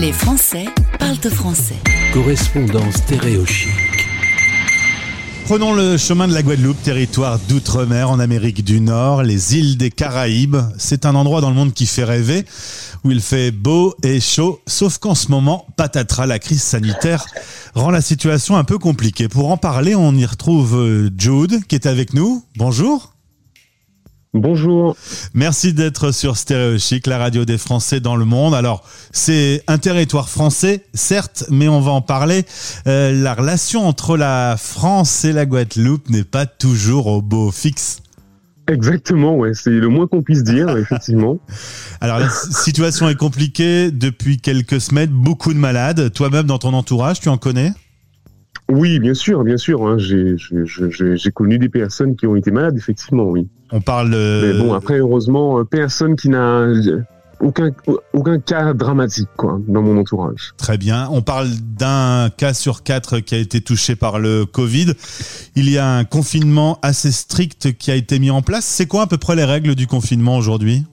Les Français parlent français. Correspondance stéréochique. Prenons le chemin de la Guadeloupe, territoire d'outre-mer en Amérique du Nord, les îles des Caraïbes. C'est un endroit dans le monde qui fait rêver, où il fait beau et chaud, sauf qu'en ce moment, patatras, la crise sanitaire rend la situation un peu compliquée. Pour en parler, on y retrouve euh, Jude, qui est avec nous. Bonjour. Bonjour. Merci d'être sur Stéréo Chic, la radio des Français dans le monde. Alors, c'est un territoire français, certes, mais on va en parler. Euh, la relation entre la France et la Guadeloupe n'est pas toujours au beau fixe. Exactement, ouais, c'est le moins qu'on puisse dire, effectivement. Alors la situation est compliquée depuis quelques semaines, beaucoup de malades. Toi-même dans ton entourage, tu en connais? Oui, bien sûr, bien sûr. Hein. J'ai connu des personnes qui ont été malades, effectivement, oui. On parle. Mais bon, après, heureusement, euh, personne qui n'a aucun, aucun cas dramatique quoi, dans mon entourage. Très bien. On parle d'un cas sur quatre qui a été touché par le Covid. Il y a un confinement assez strict qui a été mis en place. C'est quoi à peu près les règles du confinement aujourd'hui?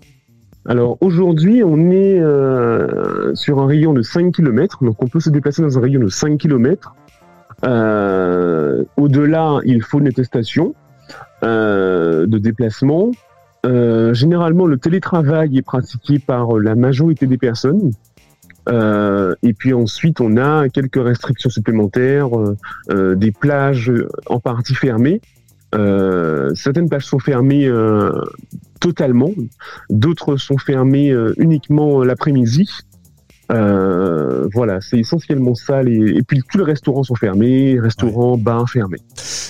Alors aujourd'hui, on est euh, sur un rayon de 5 km, donc on peut se déplacer dans un rayon de 5 km. Euh, au-delà, il faut une attestation de déplacement. Euh, généralement, le télétravail est pratiqué par la majorité des personnes. Euh, et puis ensuite, on a quelques restrictions supplémentaires, euh, des plages en partie fermées. certaines plages sont fermées totalement, d'autres sont fermées uniquement l'après-midi. Voilà, c'est essentiellement ça. Et puis tous les restaurants sont fermés, restaurants, bars fermés.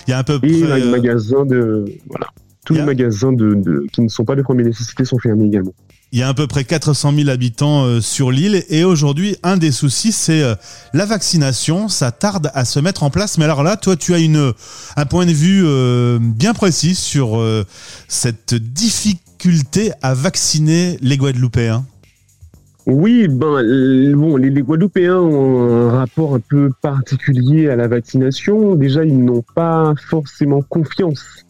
Il y a un peu et les magasins de voilà. Tous les magasins de, qui ne sont pas de première nécessité sont fermés également. Il y a à peu près 400 000 habitants euh, sur l'île et aujourd'hui, un des soucis, c'est euh, la vaccination. Ça tarde à se mettre en place. Mais alors là, toi, tu as une, un point de vue euh, bien précis sur cette difficulté à vacciner les Guadeloupéens. Oui, ben, bon, les, Guadeloupéens ont un rapport un peu particulier à la vaccination. Déjà, ils n'ont pas forcément confiance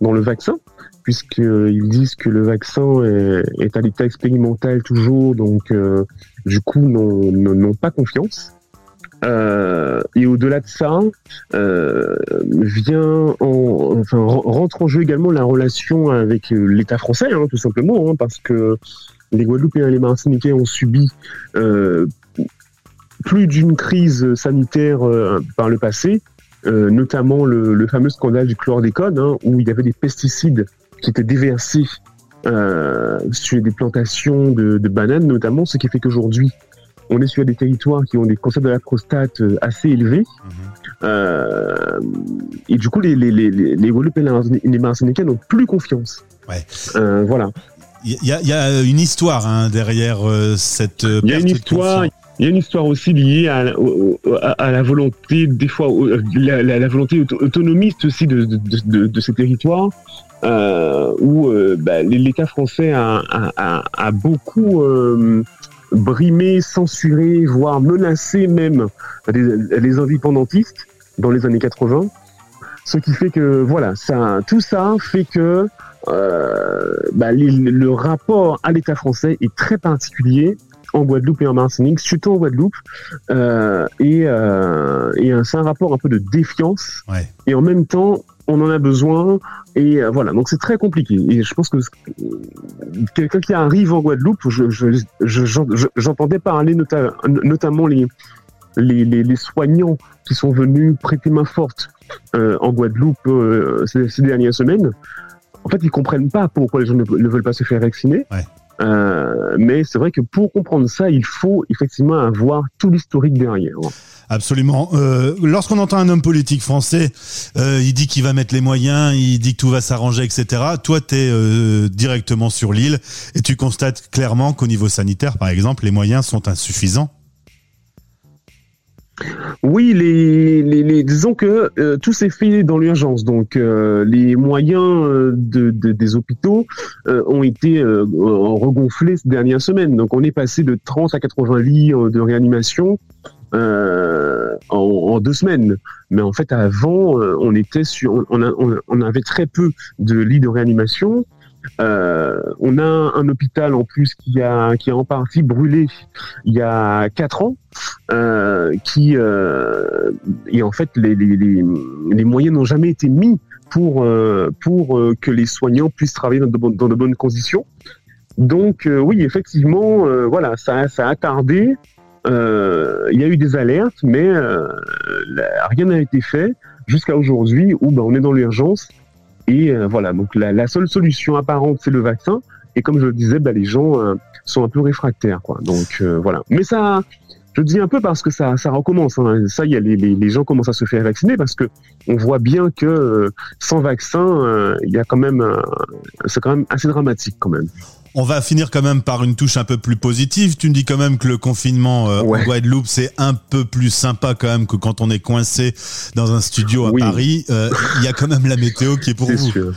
dans le vaccin, puisqu'ils disent que le vaccin est, à l'état expérimental toujours, donc euh, du coup n'ont pas confiance. Euh, et au-delà de ça, euh, vient en, enfin, rentre en jeu également la relation avec l'État français, hein, tout simplement, hein, parce que les Guadeloupéens et les Martiniquais ont subi plus d'une crise sanitaire par le passé, euh, notamment le, fameux scandale du chlordécone, hein, où il y avait des pesticides qui étaient déversés euh, sur des plantations de, bananes, notamment, ce qui fait qu'aujourd'hui, on est sur des territoires qui ont des cancers de la prostate euh, assez élevés. Mhm. et du coup, les, les, les, les et les Martiniquais n'ont plus confiance. Ouais. voilà. Il y, y, a une histoire hein, derrière cette. Il y a une histoire. Il y a une histoire aussi liée à, à, la volonté, des fois, la, la, volonté autonomiste aussi de, de, de, ces territoires, euh, où euh, bah, l'État français a, a, a beaucoup euh, brimé, censuré, voire menacé même les, les indépendantistes dans les années 80. Ce qui fait que, voilà, ça, tout ça fait que bah, le rapport à l'État français est très particulier en Guadeloupe et en Martinique, surtout en Guadeloupe. Euh, et, euh, et c'est un rapport un peu de défiance. Et en même temps, on en a besoin. Et euh, voilà, donc c'est très compliqué. Et je pense que quelqu'un qui arrive en Guadeloupe, j'entendais parler notamment les, les, les, soignants qui sont venus prêter main forte en Guadeloupe ces, dernières semaines. En fait, ils comprennent pas pourquoi les gens ne, veulent pas se faire vacciner. Euh, mais c'est vrai que pour comprendre ça, il faut effectivement avoir tout l'historique derrière. Absolument. Euh, Lorsqu'on entend un homme politique français, euh, il dit qu'il va mettre les moyens, il dit que tout va s'arranger, etc. Toi, tu es directement sur l'île et tu constates clairement qu'au niveau sanitaire, par exemple, les moyens sont insuffisants. Oui, les, les, disons que euh, tout s'est fait dans l'urgence. Donc, euh, les moyens euh, de, des hôpitaux ont été regonflés ces dernières semaines. Donc, on est passé de 30 à 80 lits de réanimation en, en, deux semaines. Mais en fait, avant, on était sur, on, on, avait très peu de lits de réanimation. Euh, on a un hôpital en plus qui a qui a en partie brûlé il y a quatre ans, euh, qui euh, et en fait les, les, les, les moyens n'ont jamais été mis pour euh, pour euh, que les soignants puissent travailler dans de, bonnes, dans de bonnes conditions. Donc euh, oui, effectivement, voilà, ça, ça a tardé. Il y a eu des alertes, mais rien n'a été fait jusqu'à aujourd'hui où ben, on est dans l'urgence. Et euh, voilà, donc la, la seule solution apparente, c'est le vaccin. Et comme je le disais, ben, les gens euh, sont un peu réfractaires, quoi. Donc euh, voilà. Mais ça, je dis un peu parce que ça, ça recommence. Hein. Ça, y a les, les, les gens commencent à se faire vacciner parce que on voit bien que euh, sans vaccin, euh, il y a quand même, euh, c'est quand même assez dramatique quand même. On va finir quand même par une touche un peu plus positive. Tu me dis quand même que le confinement euh, Ouais. en Guadeloupe, c'est un peu plus sympa quand même que quand on est coincé dans un studio à Oui. Paris. Euh, Il y a quand même la météo qui est pour C'est vous. sûr.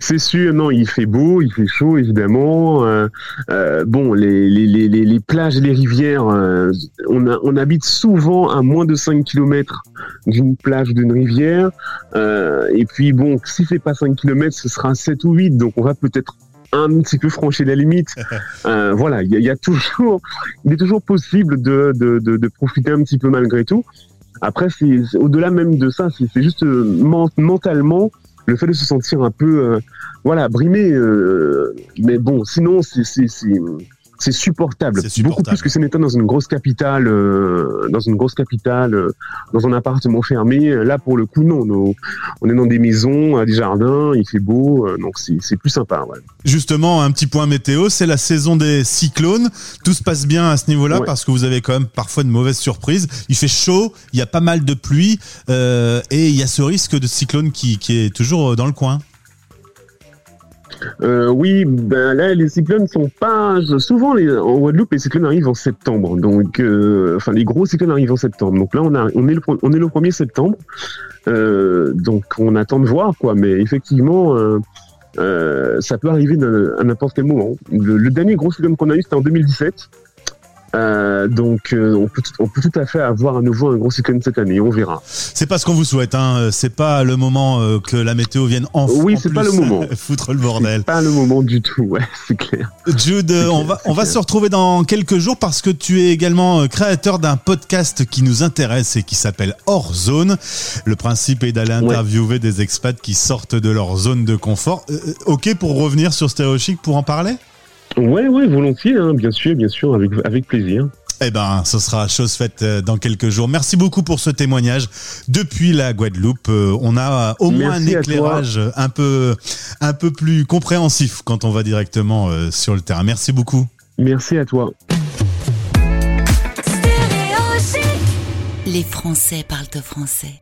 C'est sûr, non, il fait beau, il fait chaud, évidemment. Euh, euh, bon, les, les, les, les- les plages et les rivières, euh, on, a- on habite souvent à moins de 5 km d'une plage ou d'une rivière. Et puis, bon, si c'est pas 5 km, ce sera 7 ou 8. Donc, on va peut-être un petit peu franchir la limite. Euh, voilà, il y, y a toujours, il est toujours possible de, de, de, de profiter un petit peu malgré tout. Après, c'est au-delà même de ça, c'est juste euh, men- mentalement le fait de se sentir un peu, euh, voilà, brimé. euh, mais bon, sinon, c'est c'est c'est c'est supportable. C'est supportable. Beaucoup plus que ce n'était dans une grosse capitale, euh, dans une grosse capitale, euh, dans un appartement fermé. Là, pour le coup, non. nos- on est dans des maisons, des jardins, il fait beau, euh, donc c'est c'est plus sympa. Ouais. Justement, un petit point météo, c'est la saison des cyclones. Tout se passe bien à ce niveau-là Ouais. parce que vous avez quand même parfois de mauvaises surprises. Il fait chaud, il y a pas mal de pluie euh, et il y a ce risque de cyclone qui, qui est toujours dans le coin. Euh, oui, ben là les cyclones sont pas souvent les, en Guadeloupe les cyclones arrivent en septembre, donc euh, enfin les gros cyclones arrivent en septembre. Donc là on a on est le on est le 1er septembre, euh, donc on attend de voir quoi. Mais effectivement euh, euh, ça peut arriver à n'importe quel moment. Le, le dernier gros cyclone qu'on a eu c'était en 2017. Euh, donc euh, on, peut, on peut tout à fait avoir à nouveau un gros cyclone cette année, on verra. C'est pas ce qu'on vous souhaite, hein. C'est pas le moment euh, que la météo vienne en Oui, c'est pas le moment. foutre le bordel. C'est pas le moment du tout, ouais, c'est clair. Jude, euh, on va, on va se retrouver dans quelques jours parce que tu es également euh, créateur d'un podcast qui nous intéresse et qui s'appelle Hors Zone. Le principe est d'aller Ouais. interviewer des expats qui sortent de leur zone de confort. Euh, euh, ok pour revenir sur Stéréo Chic pour en parler? Ouais, ouais, volontiers, hein, bien sûr, bien sûr, avec, avec plaisir. Eh ben, ce sera chose faite euh, dans quelques jours. Merci beaucoup pour ce témoignage depuis la Guadeloupe. Euh, On a au moins un toi. éclairage un peu, un peu plus compréhensif quand on va directement euh, sur le terrain. Merci beaucoup. Merci à toi. Les Français parlent français.